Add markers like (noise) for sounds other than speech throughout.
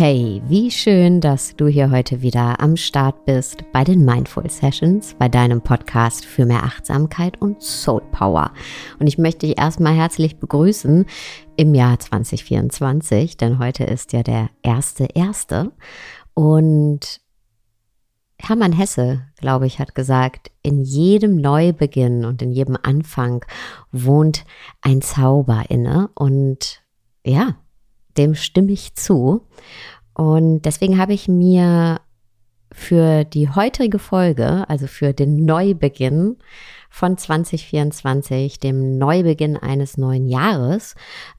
Hey, wie schön, dass du hier heute wieder am Start bist bei den Mindful Sessions, bei deinem Podcast für mehr Achtsamkeit und Soul Power. Und ich möchte dich erstmal herzlich begrüßen im Jahr 2024, denn heute ist ja der erste erste und Hermann Hesse, glaube ich, hat gesagt, in jedem Neubeginn und in jedem Anfang wohnt ein Zauber inne und ja, dem stimme ich zu. Und deswegen habe ich mir für die heutige Folge, also für den Neubeginn von 2024, dem Neubeginn eines neuen Jahres,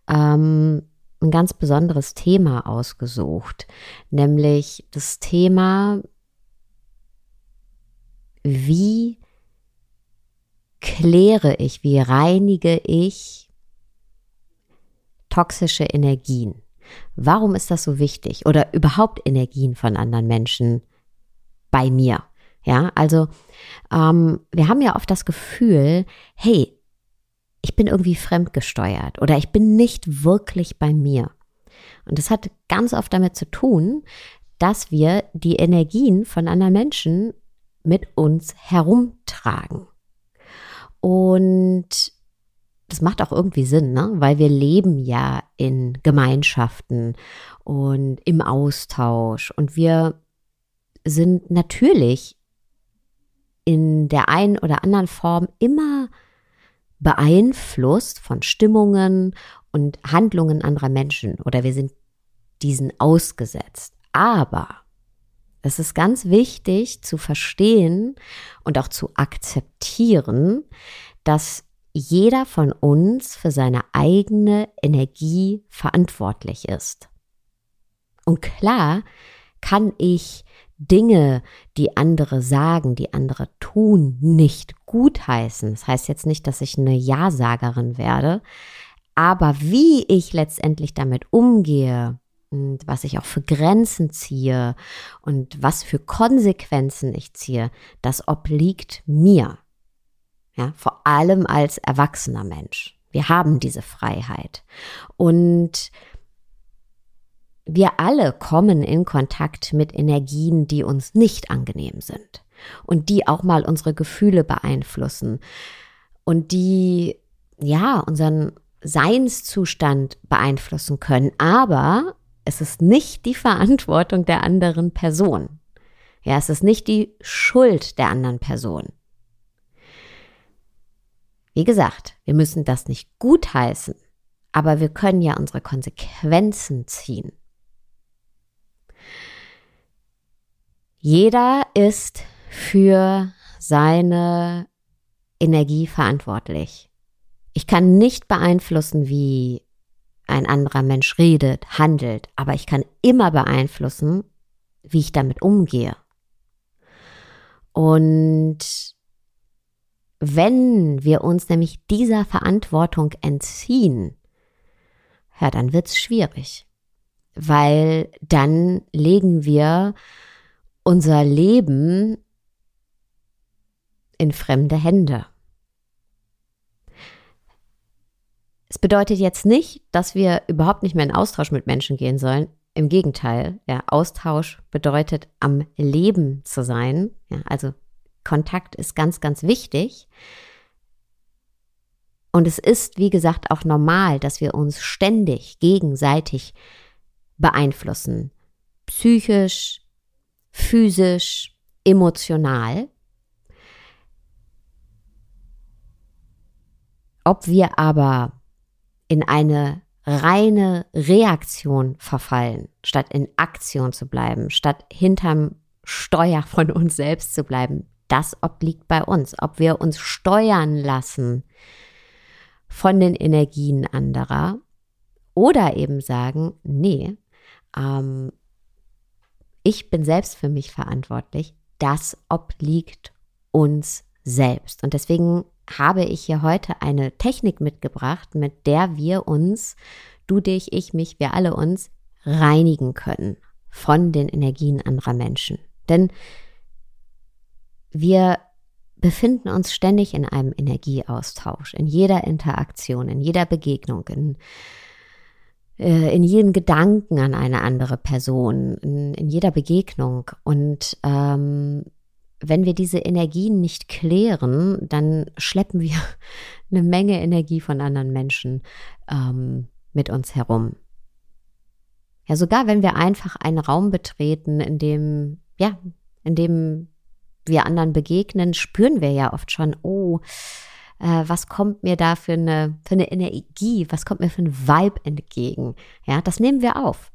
ähm, ein ganz besonderes Thema ausgesucht, nämlich das Thema, wie kläre ich, wie reinige ich toxische Energien? Warum ist das so wichtig? Oder überhaupt Energien von anderen Menschen bei mir? Ja, also ähm, wir haben ja oft das Gefühl, hey, ich bin irgendwie fremdgesteuert oder ich bin nicht wirklich bei mir. Und das hat ganz oft damit zu tun, dass wir die Energien von anderen Menschen mit uns herumtragen. Und das macht auch irgendwie Sinn, ne? weil wir leben ja in Gemeinschaften und im Austausch und wir sind natürlich in der einen oder anderen Form immer beeinflusst von Stimmungen und Handlungen anderer Menschen oder wir sind diesen ausgesetzt. Aber es ist ganz wichtig zu verstehen und auch zu akzeptieren, dass jeder von uns für seine eigene Energie verantwortlich ist. Und klar kann ich Dinge, die andere sagen, die andere tun, nicht gutheißen. Das heißt jetzt nicht, dass ich eine Ja-Sagerin werde, aber wie ich letztendlich damit umgehe und was ich auch für Grenzen ziehe und was für Konsequenzen ich ziehe, das obliegt mir. Ja, vor allem als erwachsener Mensch. Wir haben diese Freiheit. Und wir alle kommen in Kontakt mit Energien, die uns nicht angenehm sind und die auch mal unsere Gefühle beeinflussen und die ja unseren Seinszustand beeinflussen können. Aber es ist nicht die Verantwortung der anderen Person. Ja, es ist nicht die Schuld der anderen Person. Wie gesagt, wir müssen das nicht gutheißen, aber wir können ja unsere Konsequenzen ziehen. Jeder ist für seine Energie verantwortlich. Ich kann nicht beeinflussen, wie ein anderer Mensch redet, handelt, aber ich kann immer beeinflussen, wie ich damit umgehe. Und wenn wir uns nämlich dieser Verantwortung entziehen, ja, dann wird's schwierig, weil dann legen wir unser Leben in fremde Hände. Es bedeutet jetzt nicht, dass wir überhaupt nicht mehr in Austausch mit Menschen gehen sollen. Im Gegenteil, ja, Austausch bedeutet am Leben zu sein, ja, also Kontakt ist ganz, ganz wichtig. Und es ist, wie gesagt, auch normal, dass wir uns ständig gegenseitig beeinflussen. Psychisch, physisch, emotional. Ob wir aber in eine reine Reaktion verfallen, statt in Aktion zu bleiben, statt hinterm Steuer von uns selbst zu bleiben, das obliegt bei uns, ob wir uns steuern lassen von den Energien anderer oder eben sagen, nee, ähm, ich bin selbst für mich verantwortlich, das obliegt uns selbst. Und deswegen habe ich hier heute eine Technik mitgebracht, mit der wir uns, du dich, ich mich, wir alle uns reinigen können von den Energien anderer Menschen. Denn wir befinden uns ständig in einem Energieaustausch, in jeder Interaktion, in jeder Begegnung, in äh, in jedem Gedanken an eine andere Person, in, in jeder Begegnung. Und ähm, wenn wir diese Energien nicht klären, dann schleppen wir (laughs) eine Menge Energie von anderen Menschen ähm, mit uns herum. Ja, sogar wenn wir einfach einen Raum betreten, in dem, ja, in dem wir anderen begegnen, spüren wir ja oft schon, oh, äh, was kommt mir da für eine, für eine Energie, was kommt mir für ein Vibe entgegen. Ja, das nehmen wir auf.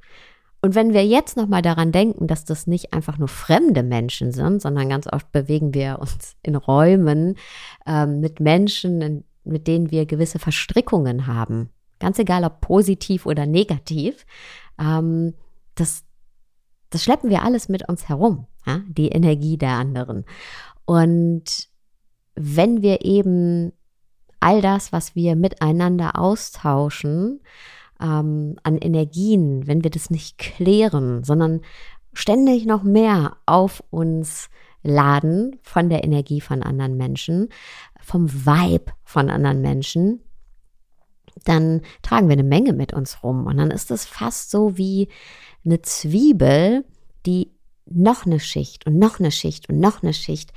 Und wenn wir jetzt nochmal daran denken, dass das nicht einfach nur fremde Menschen sind, sondern ganz oft bewegen wir uns in Räumen ähm, mit Menschen, mit denen wir gewisse Verstrickungen haben, ganz egal ob positiv oder negativ, ähm, das, das schleppen wir alles mit uns herum, ja? die Energie der anderen. Und wenn wir eben all das, was wir miteinander austauschen, ähm, an Energien, wenn wir das nicht klären, sondern ständig noch mehr auf uns laden von der Energie von anderen Menschen, vom Vibe von anderen Menschen, dann tragen wir eine Menge mit uns rum. Und dann ist es fast so wie eine Zwiebel, die noch eine Schicht und noch eine Schicht und noch eine Schicht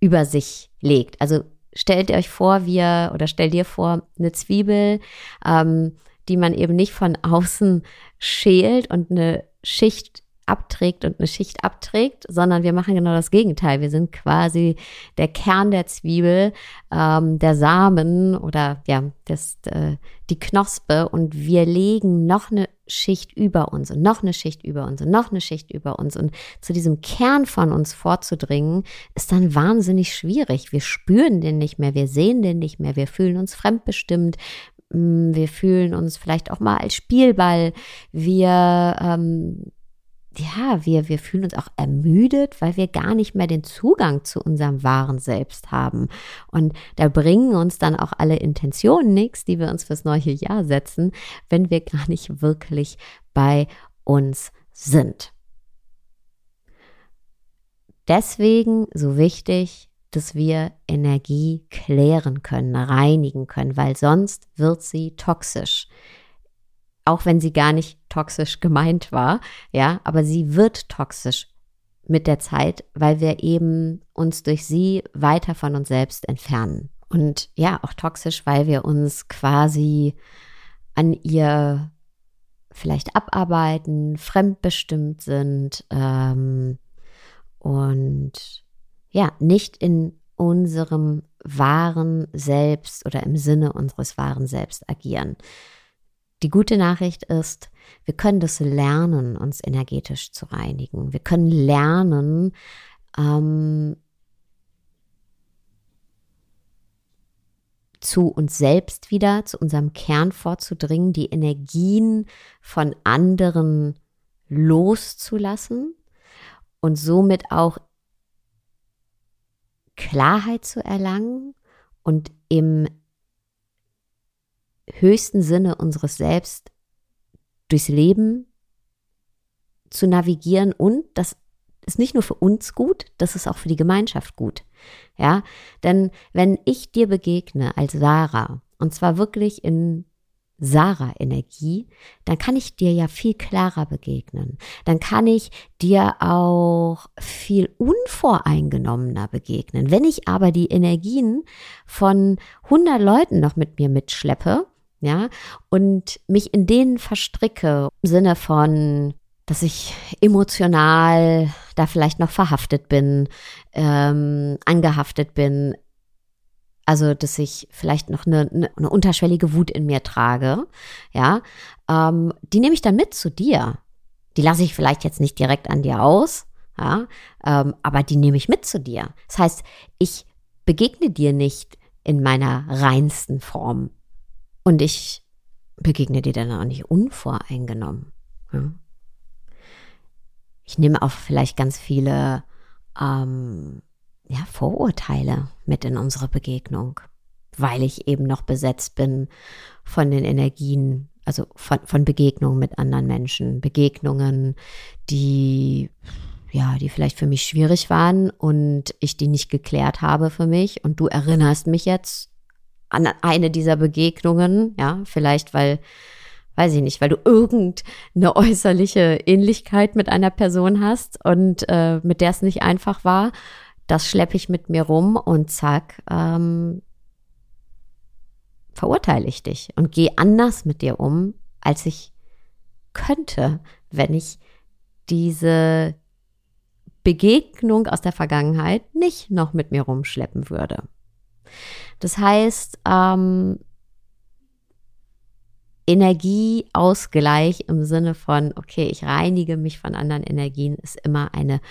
über sich legt. Also stellt euch vor, wir oder stell dir vor, eine Zwiebel, ähm, die man eben nicht von (laughs) außen schält und eine Schicht abträgt und eine Schicht abträgt, sondern wir machen genau das Gegenteil. Wir sind quasi der Kern der Zwiebel, ähm, der Samen oder ja, das, äh, die Knospe und wir legen noch eine Schicht über uns und noch eine Schicht über uns und noch eine Schicht über uns. Und zu diesem Kern von uns vorzudringen, ist dann wahnsinnig schwierig. Wir spüren den nicht mehr, wir sehen den nicht mehr, wir fühlen uns fremdbestimmt, mm, wir fühlen uns vielleicht auch mal als Spielball. Wir ähm, ja, wir, wir fühlen uns auch ermüdet, weil wir gar nicht mehr den Zugang zu unserem wahren Selbst haben. Und da bringen uns dann auch alle Intentionen nichts, die wir uns fürs neue Jahr setzen, wenn wir gar nicht wirklich bei uns sind. Deswegen so wichtig, dass wir Energie klären können, reinigen können, weil sonst wird sie toxisch auch wenn sie gar nicht toxisch gemeint war, ja, aber sie wird toxisch mit der Zeit, weil wir eben uns durch sie weiter von uns selbst entfernen. Und ja, auch toxisch, weil wir uns quasi an ihr vielleicht abarbeiten, fremdbestimmt sind ähm, und ja, nicht in unserem wahren Selbst oder im Sinne unseres wahren Selbst agieren. Die gute Nachricht ist, wir können das lernen, uns energetisch zu reinigen. Wir können lernen, ähm, zu uns selbst wieder, zu unserem Kern vorzudringen, die Energien von anderen loszulassen und somit auch Klarheit zu erlangen und im höchsten Sinne unseres Selbst durchs Leben zu navigieren und das ist nicht nur für uns gut, das ist auch für die Gemeinschaft gut. Ja, denn wenn ich dir begegne als Sarah und zwar wirklich in Sarah-Energie, dann kann ich dir ja viel klarer begegnen. Dann kann ich dir auch viel unvoreingenommener begegnen. Wenn ich aber die Energien von 100 Leuten noch mit mir mitschleppe, ja, und mich in denen verstricke, im Sinne von, dass ich emotional da vielleicht noch verhaftet bin, ähm, angehaftet bin, also dass ich vielleicht noch eine, eine, unterschwellige Wut in mir trage, ja, ähm, die nehme ich dann mit zu dir. Die lasse ich vielleicht jetzt nicht direkt an dir aus, ja, ähm, aber die nehme ich mit zu dir. Das heißt, ich begegne dir nicht in meiner reinsten Form. Und ich begegne dir dann auch nicht unvoreingenommen. Ich nehme auch vielleicht ganz viele ähm, ja, Vorurteile mit in unsere Begegnung, weil ich eben noch besetzt bin von den Energien, also von, von Begegnungen mit anderen Menschen, Begegnungen, die ja, die vielleicht für mich schwierig waren und ich die nicht geklärt habe für mich und du erinnerst mich jetzt an eine dieser Begegnungen, ja, vielleicht weil, weiß ich nicht, weil du irgendeine äußerliche Ähnlichkeit mit einer Person hast und äh, mit der es nicht einfach war. Das schleppe ich mit mir rum und zack, ähm, verurteile ich dich und gehe anders mit dir um, als ich könnte, wenn ich diese Begegnung aus der Vergangenheit nicht noch mit mir rumschleppen würde. Das heißt, ähm, Energieausgleich im Sinne von, okay, ich reinige mich von anderen Energien, ist immer eine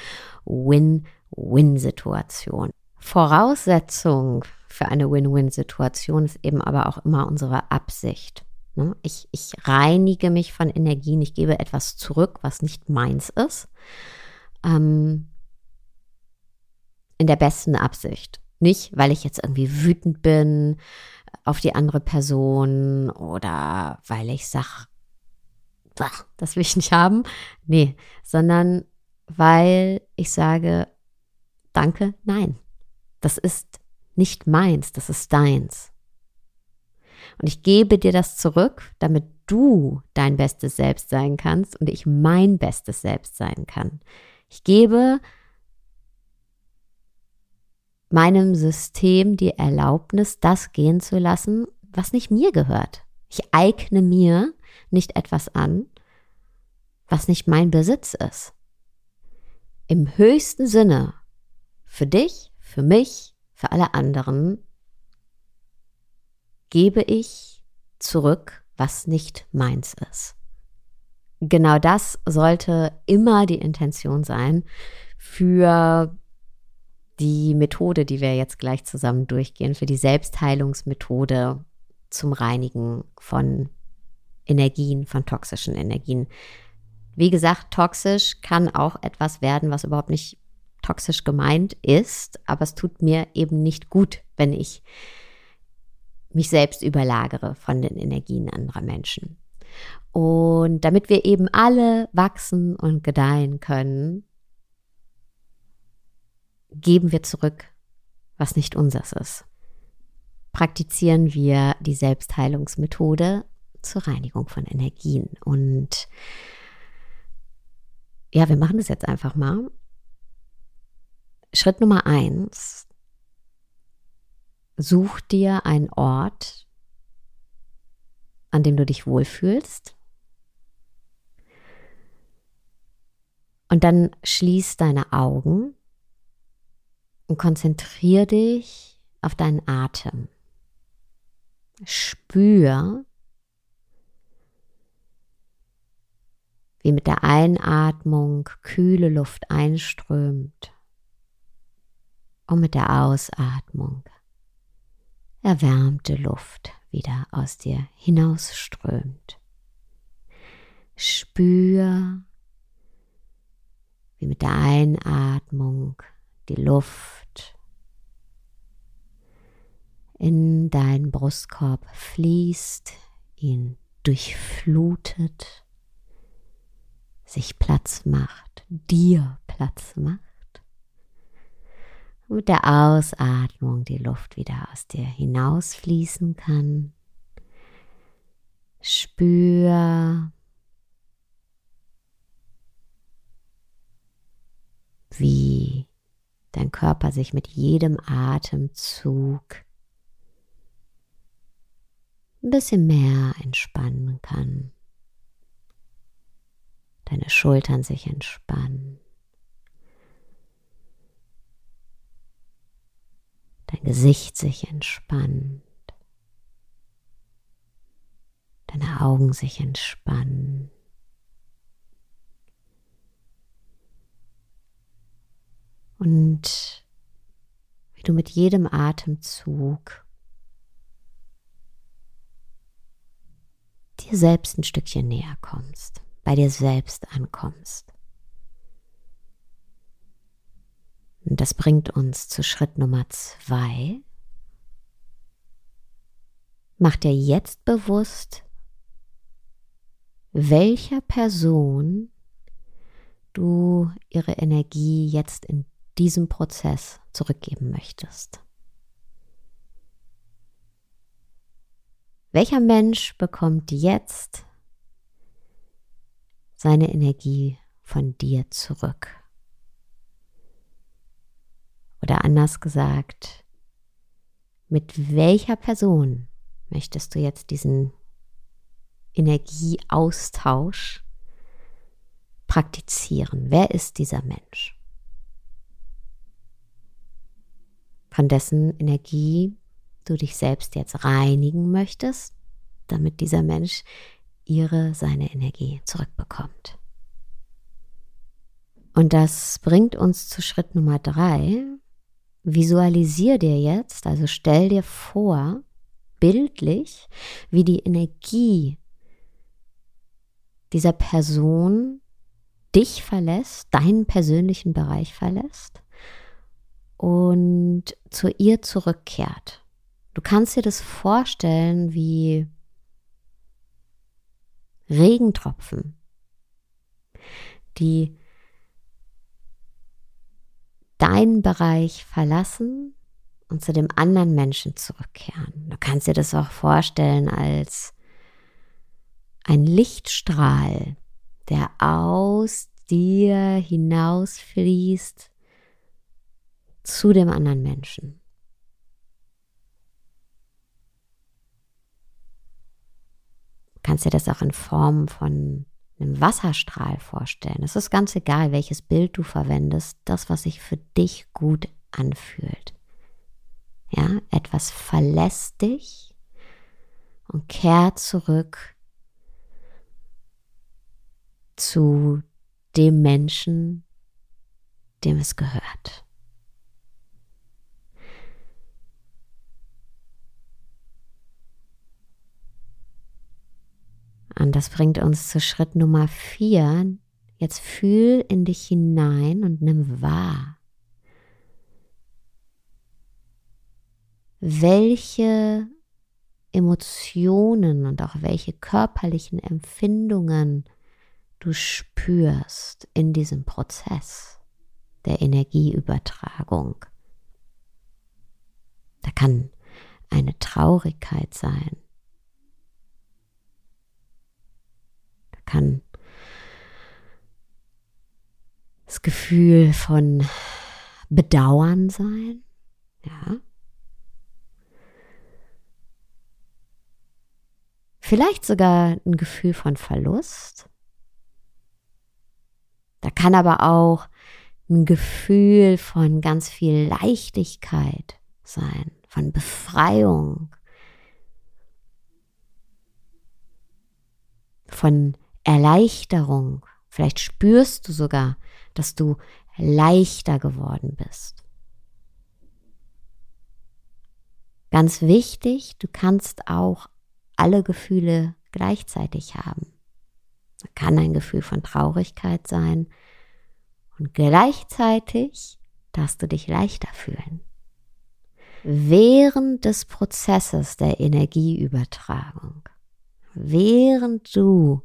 Win-Win-Situation. Voraussetzung für eine Win-Win-Situation ist eben aber auch immer unsere Absicht. Ne? Ich, ich reinige mich von Energien, ich gebe etwas zurück, was nicht meins ist, ähm, in der besten Absicht. Nicht, weil ich jetzt irgendwie wütend bin, auf die andere Person oder weil ich sage, das will ich nicht haben. Nee, sondern weil ich sage, danke, nein. Das ist nicht meins, das ist deins. Und ich gebe dir das zurück, damit du dein bestes Selbst sein kannst und ich mein bestes Selbst sein kann. Ich gebe meinem System die Erlaubnis, das gehen zu lassen, was nicht mir gehört. Ich eigne mir nicht etwas an, was nicht mein Besitz ist. Im höchsten Sinne für dich, für mich, für alle anderen gebe ich zurück, was nicht meins ist. Genau das sollte immer die Intention sein für die Methode, die wir jetzt gleich zusammen durchgehen, für die Selbstheilungsmethode zum Reinigen von Energien, von toxischen Energien. Wie gesagt, toxisch kann auch etwas werden, was überhaupt nicht toxisch gemeint ist, aber es tut mir eben nicht gut, wenn ich mich selbst überlagere von den Energien anderer Menschen. Und damit wir eben alle wachsen und gedeihen können, geben wir zurück, was nicht unseres ist. Praktizieren wir die Selbstheilungsmethode zur Reinigung von Energien. Und ja, wir machen das jetzt einfach mal. Schritt Nummer eins. Such dir einen Ort, an dem du dich wohlfühlst. Und dann schließ deine Augen und konzentriere dich auf deinen Atem. Spür, wie mit der Einatmung kühle Luft einströmt und mit der Ausatmung erwärmte Luft wieder aus dir hinausströmt. Spür, wie mit der Einatmung die Luft in deinen Brustkorb fließt, ihn durchflutet, sich Platz macht, dir Platz macht. Mit der Ausatmung die Luft wieder aus dir hinausfließen kann. Spür, wie dein Körper sich mit jedem Atemzug ein bisschen mehr entspannen kann. Deine Schultern sich entspannen. Dein Gesicht sich entspannt. Deine Augen sich entspannen. Und wie du mit jedem Atemzug dir selbst ein Stückchen näher kommst, bei dir selbst ankommst. Und das bringt uns zu Schritt Nummer zwei. Mach dir jetzt bewusst, welcher Person du ihre Energie jetzt in diesem Prozess zurückgeben möchtest. Welcher Mensch bekommt jetzt seine Energie von dir zurück. Oder anders gesagt, mit welcher Person möchtest du jetzt diesen Energieaustausch praktizieren? Wer ist dieser Mensch? Von dessen Energie du dich selbst jetzt reinigen möchtest, damit dieser Mensch ihre, seine Energie zurückbekommt. Und das bringt uns zu Schritt Nummer drei. Visualisier dir jetzt, also stell dir vor, bildlich, wie die Energie dieser Person dich verlässt, deinen persönlichen Bereich verlässt und zu ihr zurückkehrt. Du kannst dir das vorstellen wie Regentropfen, die deinen Bereich verlassen und zu dem anderen Menschen zurückkehren. Du kannst dir das auch vorstellen als ein Lichtstrahl, der aus dir hinausfließt zu dem anderen Menschen. Du kannst dir das auch in Form von einem Wasserstrahl vorstellen. Es ist ganz egal, welches Bild du verwendest, das, was sich für dich gut anfühlt. Ja, etwas verlässt dich und kehrt zurück zu dem Menschen, dem es gehört. Und das bringt uns zu Schritt Nummer vier. Jetzt fühl in dich hinein und nimm wahr. Welche Emotionen und auch welche körperlichen Empfindungen du spürst in diesem Prozess der Energieübertragung. Da kann eine Traurigkeit sein. Da kann das Gefühl von Bedauern sein. Ja. Vielleicht sogar ein Gefühl von Verlust. Da kann aber auch ein Gefühl von ganz viel Leichtigkeit sein, von Befreiung, von Erleichterung. Vielleicht spürst du sogar, dass du leichter geworden bist. Ganz wichtig, du kannst auch alle Gefühle gleichzeitig haben. Da kann ein Gefühl von Traurigkeit sein und gleichzeitig darfst du dich leichter fühlen. Während des Prozesses der Energieübertragung, während du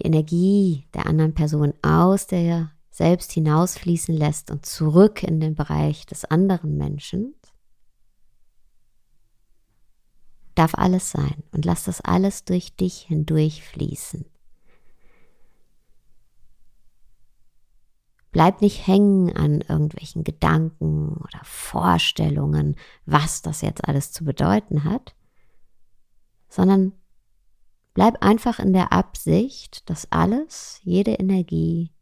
die Energie der anderen Person aus der selbst hinausfließen lässt und zurück in den Bereich des anderen Menschen, darf alles sein und lass das alles durch dich hindurch fließen. Bleib nicht hängen an irgendwelchen Gedanken oder Vorstellungen, was das jetzt alles zu bedeuten hat, sondern bleib einfach in der Absicht, dass alles, jede Energie,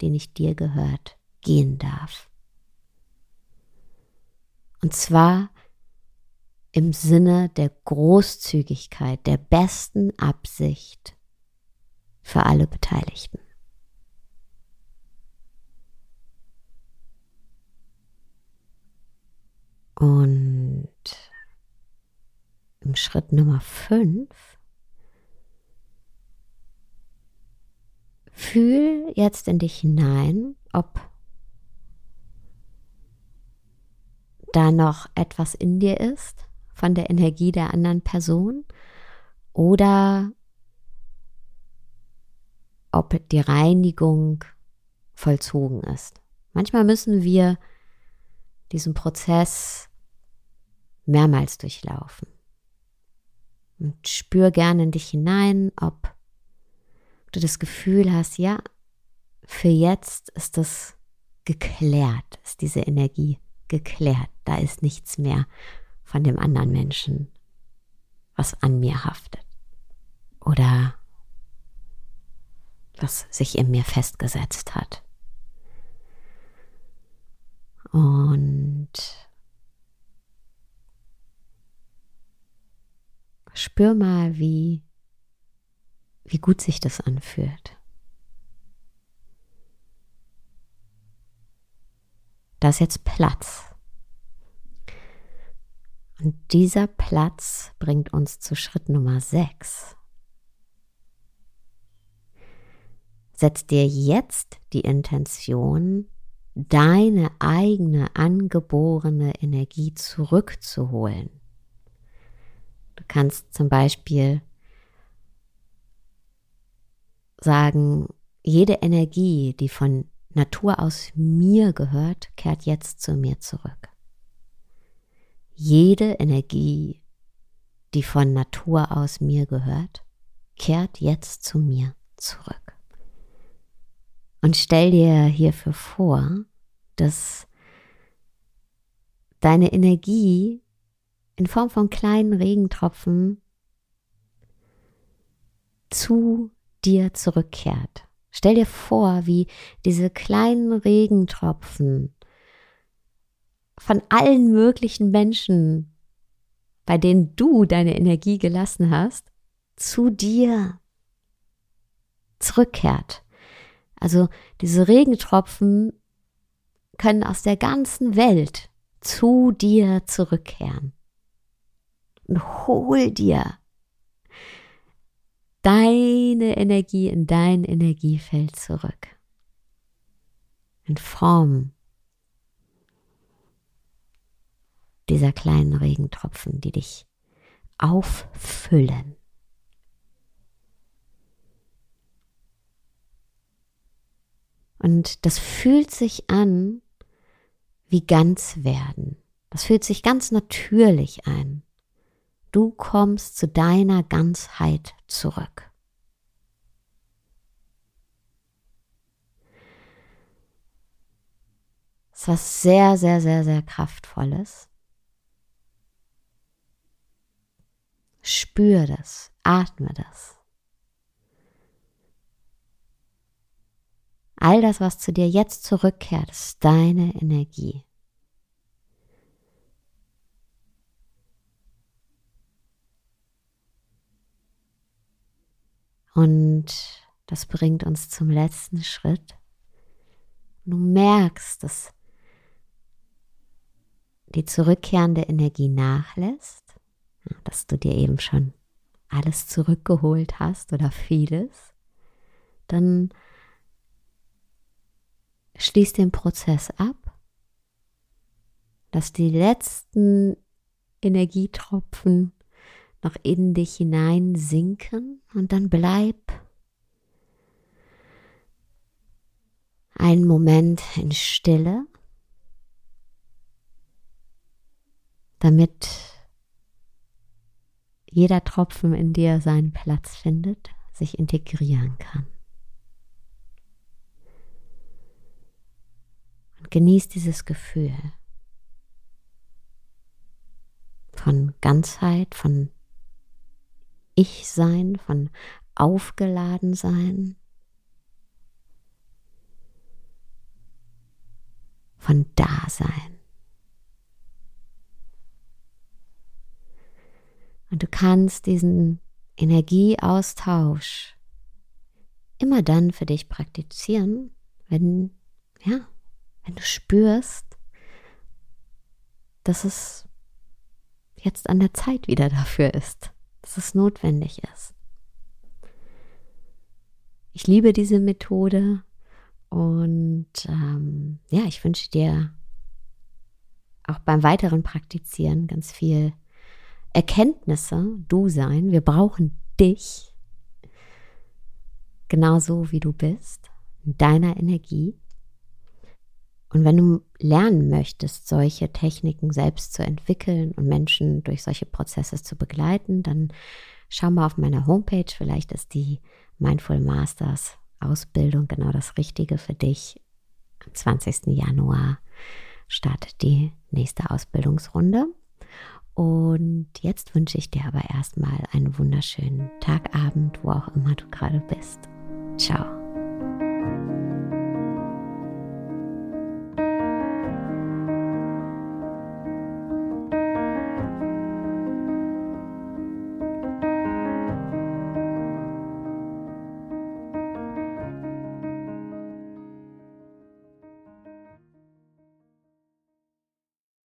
die nicht dir gehört, gehen darf. Und zwar im Sinne der Großzügigkeit, der besten Absicht für alle Beteiligten. Und im Schritt Nummer 5 fühl jetzt in dich hinein, ob da noch etwas in dir ist, von der Energie der anderen Person oder ob die Reinigung vollzogen ist. Manchmal müssen wir diesen Prozess mehrmals durchlaufen. Und spür gerne in dich hinein, ob du das Gefühl hast, ja, für jetzt ist das geklärt, ist diese Energie geklärt. Da ist nichts mehr von dem anderen Menschen, was an mir haftet. Oder was sich in mir festgesetzt hat. Und spür mal, wie, wie gut sich das anfühlt. Da ist jetzt Platz. Und dieser Platz bringt uns zu Schritt Nummer 6. Setz dir jetzt die Intention, deine eigene angeborene Energie zurückzuholen. Du kannst zum Beispiel sagen, jede Energie, die von Natur aus mir gehört, kehrt jetzt zu mir zurück. Jede Energie, die von Natur aus mir gehört, kehrt jetzt zu mir zurück. Und stell dir hierfür vor, dass deine Energie in Form von kleinen Regentropfen zu dir zurückkehrt. Stell dir vor, wie diese kleinen Regentropfen von allen möglichen Menschen, bei denen du deine Energie gelassen hast, zu dir zurückkehrt. Also diese Regentropfen können aus der ganzen Welt zu dir zurückkehren. Und hol dir deine Energie in dein Energiefeld zurück. In Form dieser kleinen Regentropfen, die dich auffüllen. Und das fühlt sich an wie ganz werden. Das fühlt sich ganz natürlich ein. Du kommst zu deiner Ganzheit zurück. Es ist was sehr, sehr, sehr, sehr kraftvolles. Spür das, atme das. All das, was zu dir jetzt zurückkehrt, ist deine Energie. Und das bringt uns zum letzten Schritt. Du merkst, dass die zurückkehrende Energie nachlässt, dass du dir eben schon alles zurückgeholt hast oder vieles, dann Schließ den Prozess ab. Lass die letzten Energietropfen noch in dich hinein sinken und dann bleib einen Moment in Stille, damit jeder Tropfen in dir seinen Platz findet, sich integrieren kann. Und genieß dieses Gefühl von Ganzheit, von Ich-Sein, von Aufgeladensein, von Dasein. Und du kannst diesen Energieaustausch immer dann für dich praktizieren, wenn, ja, wenn du spürst, dass es jetzt an der Zeit wieder dafür ist, dass es notwendig ist. Ich liebe diese Methode und ähm, ja, ich wünsche dir auch beim weiteren Praktizieren ganz viel Erkenntnisse, du sein. Wir brauchen dich genauso wie du bist, in deiner Energie. Und wenn du lernen möchtest, solche Techniken selbst zu entwickeln und Menschen durch solche Prozesse zu begleiten, dann schau mal auf meiner Homepage. Vielleicht ist die Mindful Masters Ausbildung genau das Richtige für dich. Am 20. Januar startet die nächste Ausbildungsrunde. Und jetzt wünsche ich dir aber erstmal einen wunderschönen Tagabend, wo auch immer du gerade bist. Ciao.